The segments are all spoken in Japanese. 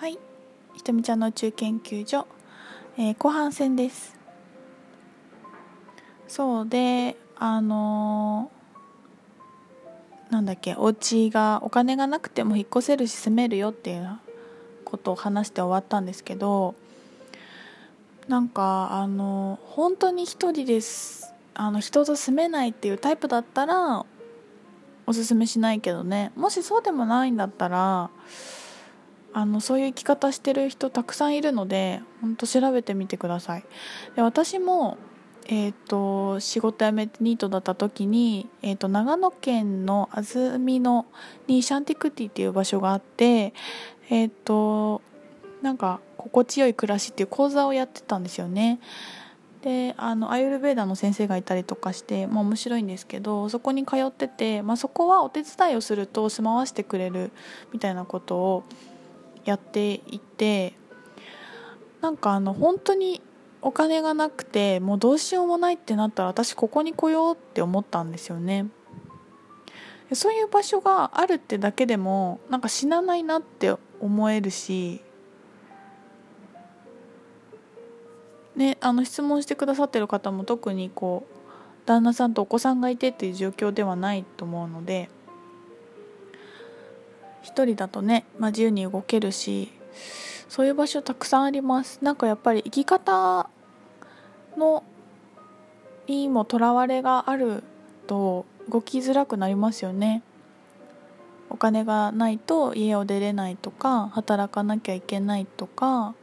はい。ひとみちゃんの宇宙研究所、えー、後半戦です。そうであのー、なんだっけお家がお金がなくても引っ越せるし住めるよっていうことを話して終わったんですけどなんかあの本当に一人です。あの人と住めないっていうタイプだったらおすすめしないけどね。もしそうでもないんだったらあのそういう生き方してる人たくさんいるので本当調べてみてください。で私もえーと、仕事辞めてニートだった時に、えーと、長野県の安曇野にシャンティクティっていう場所があってえっ、ー、となんか心地よい暮らしっていう講座をやってたんですよね。であのアイルベーダーの先生がいたりとかして、まあ、面白いんですけどそこに通ってて、まあ、そこはお手伝いをすると住まわせてくれるみたいなことをやっていてなんかあの本当にお金がなくてもうどうしようもないってなったら私ここに来ようって思ったんですよね。そういう場所があるってだけでもなんか死なないなって思えるしねあの質問してくださってる方も特にこう旦那さんとお子さんがいてっていう状況ではないと思うので一人だとね、まあ、自由に動けるしそういう場所たくさんあります。なんかやっぱり生き方のにもとらわれがあると動きづらくなりますよね。お金がないと家を出れないとか働かなきゃいけないとか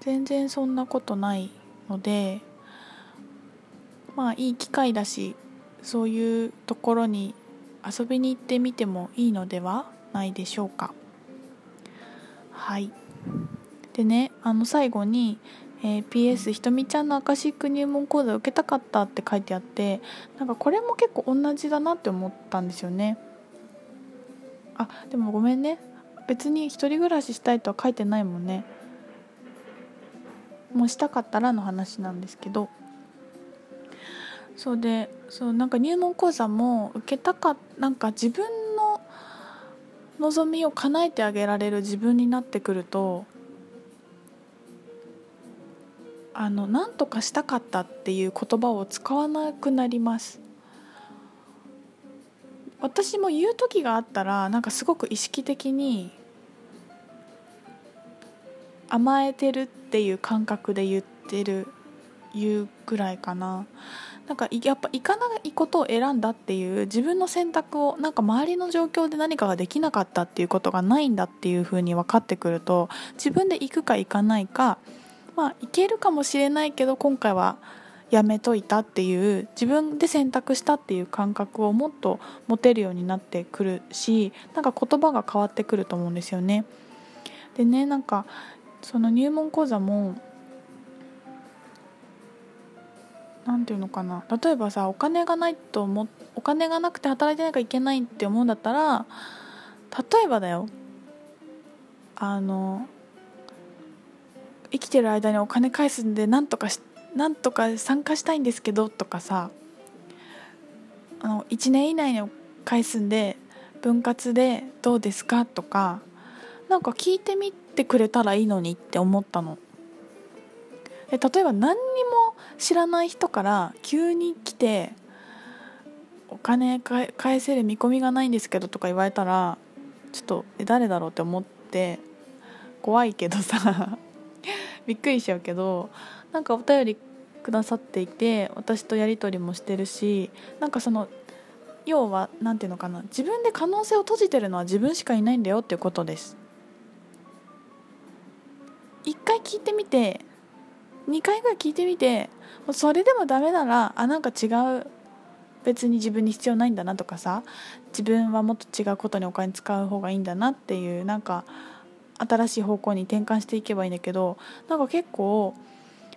全然そんなことないのでまあいい機会だしそういうところに遊びに行ってみてもいいのでは？ないでしょうか。はい。でねあの最後に、えー、PS ひとみちゃんのアカシック入門講座受けたかったって書いてあってなんかこれも結構同じだなって思ったんですよね。あでもごめんね。別に一人暮らししたいとは書いてないもんね。もうしたかったらの話なんですけど。そうでそうなんか入門講座も受けたかなんか自分望みを叶えてあげられる自分になってくるとあの何とかしたかったっていう言葉を使わなくなります。私も言う時があったらなんかすごく意識的に甘えてるっていう感覚で言ってる言うぐらいかな。なんかやっぱ行かないことを選んだっていう自分の選択をなんか周りの状況で何かができなかったっていうことがないんだっていうふうに分かってくると自分で行くか行かないかまあ行けるかもしれないけど今回はやめといたっていう自分で選択したっていう感覚をもっと持てるようになってくるしなんか言葉が変わってくると思うんですよね。でねなんかその入門講座も何て言うのかな例えばさお金がないと思お金がなくて働いてなきゃいけないって思うんだったら例えばだよあの生きてる間にお金返すんでなんとかしなんとか参加したいんですけどとかさあの1年以内に返すんで分割でどうですかとかなんか聞いてみてくれたらいいのにって思ったの。例えば何にも知らない人から急に来てお金返せる見込みがないんですけどとか言われたらちょっとえ誰だろうって思って怖いけどさ びっくりしちゃうけどなんかお便りくださっていて私とやり取りもしてるしなんかその要は何て言うのかな自分で可能性を閉じてるのは自分しかいないんだよっていうことです。一回聞いてみて2回ぐらい聞いてみてそれでもダメならあなんか違う別に自分に必要ないんだなとかさ自分はもっと違うことにお金使う方がいいんだなっていうなんか新しい方向に転換していけばいいんだけどなんか結構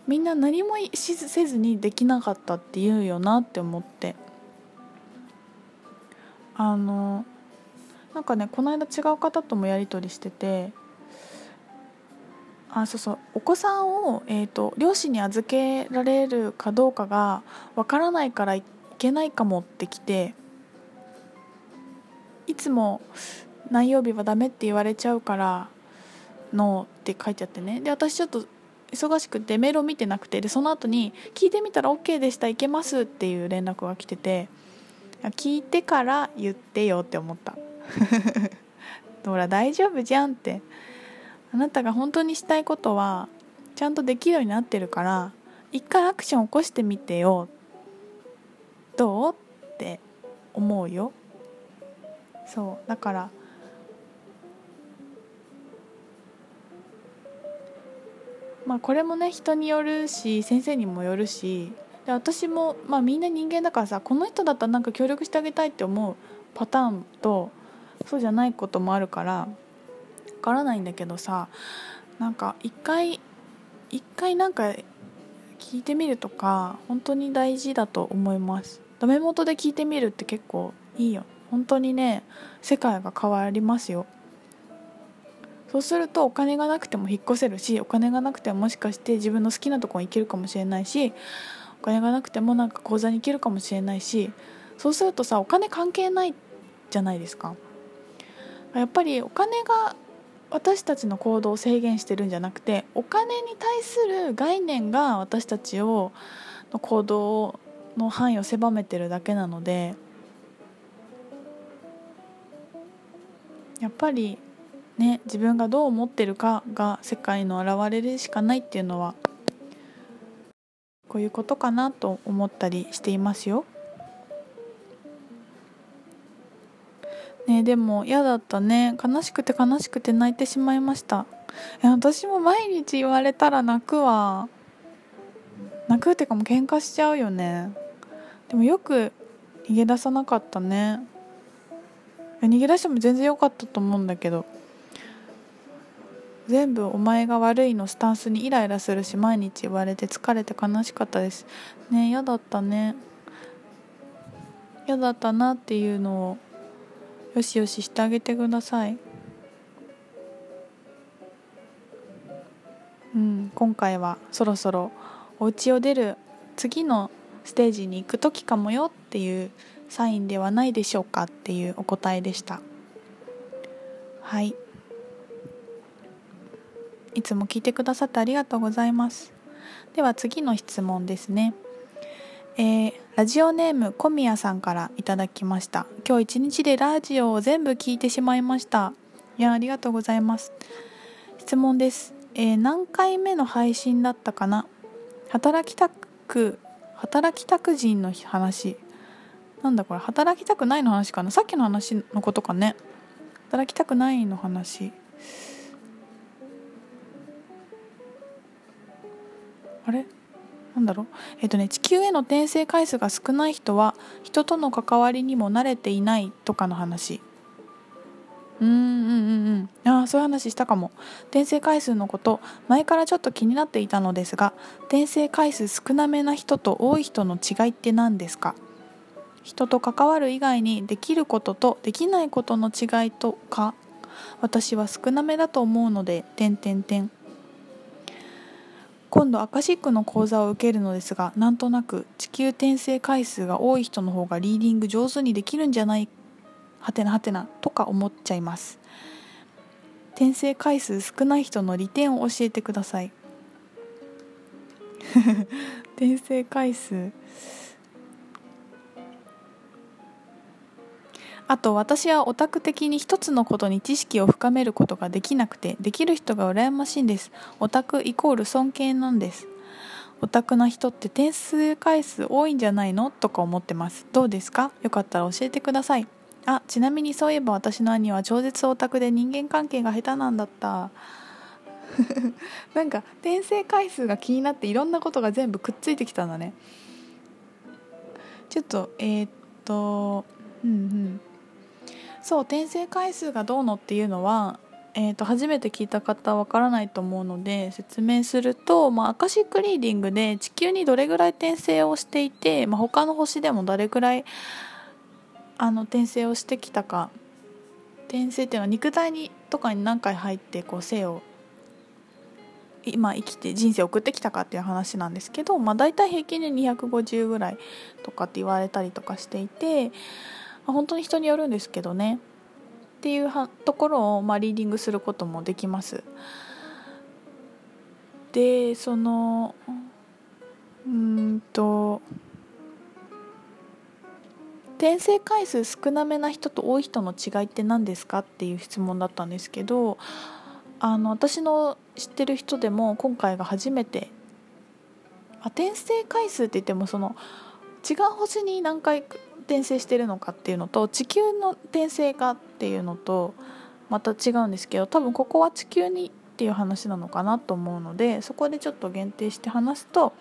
みんな何もせずにできなかったって言うよなって思って。あのなんかねこの間違う方ともやり取りしててあそうそう。お子さんを、えーと、両親に預けられるかどうかがわからないからいけないかもってきていつも何曜日はダメって言われちゃうからのって書いちゃってね。で私ちょっと忙しくてメールを見てなくてでその後に聞いてみたら OK でした行けますっていう連絡が来てて聞いてから言ってよって思った。ほら大丈夫じゃんって。あなたが本当にしたいことはちゃんとできるようになってるから一回アクション起こしてみてよ。どうって思うよ。そう。だからまあこれもね人によるし先生にもよるしで私も、まあ、みんな人間だからさこの人だったらなんか協力してあげたいって思うパターンとそうじゃないこともあるからからないんだけどさなんか一回一回なんか聞いてみるとか本当に大事だと思います。ダメ元で聞いてみるって結構いいよ。本当にね世界が変わりますよ。そうするとお金がなくても引っ越せるしお金がなくてももしかして自分の好きなとこに行けるかもしれないしお金がなくてもなんか講座に行けるかもしれないしそうするとさお金関係ないじゃないですか。やっぱりお金が私たちの行動を制限してるんじゃなくてお金に対する概念が私たちをの行動の範囲を狭めてるだけなのでやっぱりね自分がどう思ってるかが世界の現れるしかないっていうのはこういうことかなと思ったりしていますよ。ねでも嫌だったね。悲しくて悲しくて泣いてしまいました。いや私も毎日言われたら泣くわ。泣くってかもう喧嘩しちゃうよね。でもよく逃げ出さなかったね。逃げ出しても全然良かったと思うんだけど。全部お前が悪いのスタンスにイライラするし毎日言われて疲れて悲しかったです。ね嫌だったね。嫌だったなっていうのをよしよししてあげてください。うん今回はそろそろお家を出る次のステージに行く時かもよっていうサインではないでしょうかっていうお答えでした。はい。いつも聞いてくださってありがとうございます。では次の質問ですね。えー、ラジオネーム小宮さんからいただきました。今日一日でラジオを全部聞いてしまいました。いやありがとうございます。質問です、えー、何回目の配信だったかな？働きたく働きたく人の話。なんだこれ？働きたくないの話かな？さっきの話のことかね。働きたくないの話。あれ？なんだろう。えっ、とね地球への転生回数が少ない人は人との関わりにも慣れていないとかの話。うんうんうんうん。ああそういう話したかも。転生回数のこと前からちょっと気になっていたのですが転生回数少なめな人と多い人の違いって何ですか？人と関わる以外にできることとできないことの違いとか私は少なめだと思うので点点点今度アカシックの講座を受けるのですがなんとなく地球転生回数が多い人の方がリーディング上手にできるんじゃないはてなはてなとか思っちゃいます。転生回数少ない人の利点を教えてください転生回数。あと私はオタク的に一つのことに知識を深めることができなくてできる人が羨ましいんです。オタクイコール尊敬なんです。オタクな人って点数回数多いんじゃないの？とか思ってます。どうですか？よかったら教えてください。あちなみにそういえば私の兄は超絶オタクで人間関係が下手なんだった。なんか転生回数が気になっていろんなことが全部くっついてきたんだね。ちょっとえー、っとうんうん。そう転生回数がどうのっていうのは、えーと、初めて聞いた方わからないと思うので説明すると、まあ、アカシックリーディングで地球にどれぐらい転生をしていて、まあ、他の星でもどれぐらいあの転生をしてきたか。転生っていうのは肉体にとかに何回入ってこう生を今生きて人生を送ってきたかっていう話なんですけど、まあ、大体平均で250ぐらいとかって言われたりとかしていてまあ、本当に人によるんですけどねっていうところを、まあ、リーディングすることもできます。でそのうんと転生回数少なめな人と多い人の違いって何ですかっていう質問だったんですけどあの私の知ってる人でも今回が初めてあ転生回数って言ってもその違う星に何回転生してるのかっていうのと地球の転生かっていうのとまた違うんですけど多分ここは地球にっていう話なのかなと思うのでそこでちょっと限定して話すと、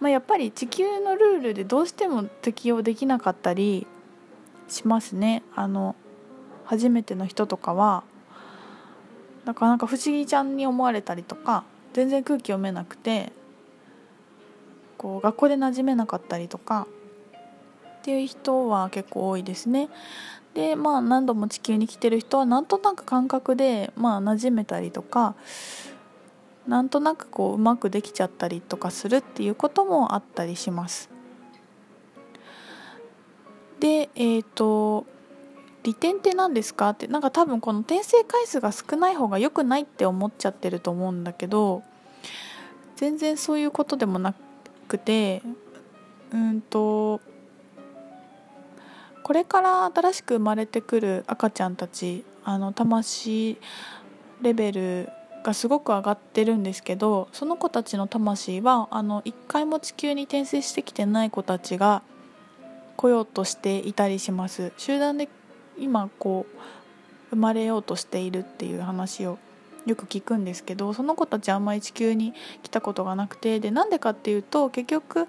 まあ、やっぱり地球のルールでどうしても適用できなかったりしますね。あの初めての人とかはなかなか不思議ちゃんに思われたりとか全然空気読めなくてこう学校で馴染めなかったりとかっていう人は結構多いですね。でまあ何度も地球に来てる人はなんとなく感覚でまあ馴染めたりとかなんとなくこううまくできちゃったりとかするっていうこともあったりします。でえっ、ー、と利点って何ですか？ってなんか多分この転生回数が少ない方が良くないって思っちゃってると思うんだけど全然そういうことでもなくてうんとこれから新しく生まれてくる赤ちゃんたちあの魂レベルがすごく上がってるんですけどその子たちの魂はあの一回も地球に転生してきてない子たちが来ようとしていたりします。集団で今こう生まれようとしているっていう話をよく聞くんですけどその子たちはあんまり地球に来たことがなくてでなんでかっていうと結局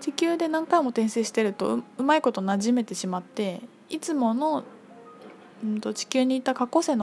地球で何回も転生してるとうまいことなじめてしまっていつもの、うん、と地球にいた過去世の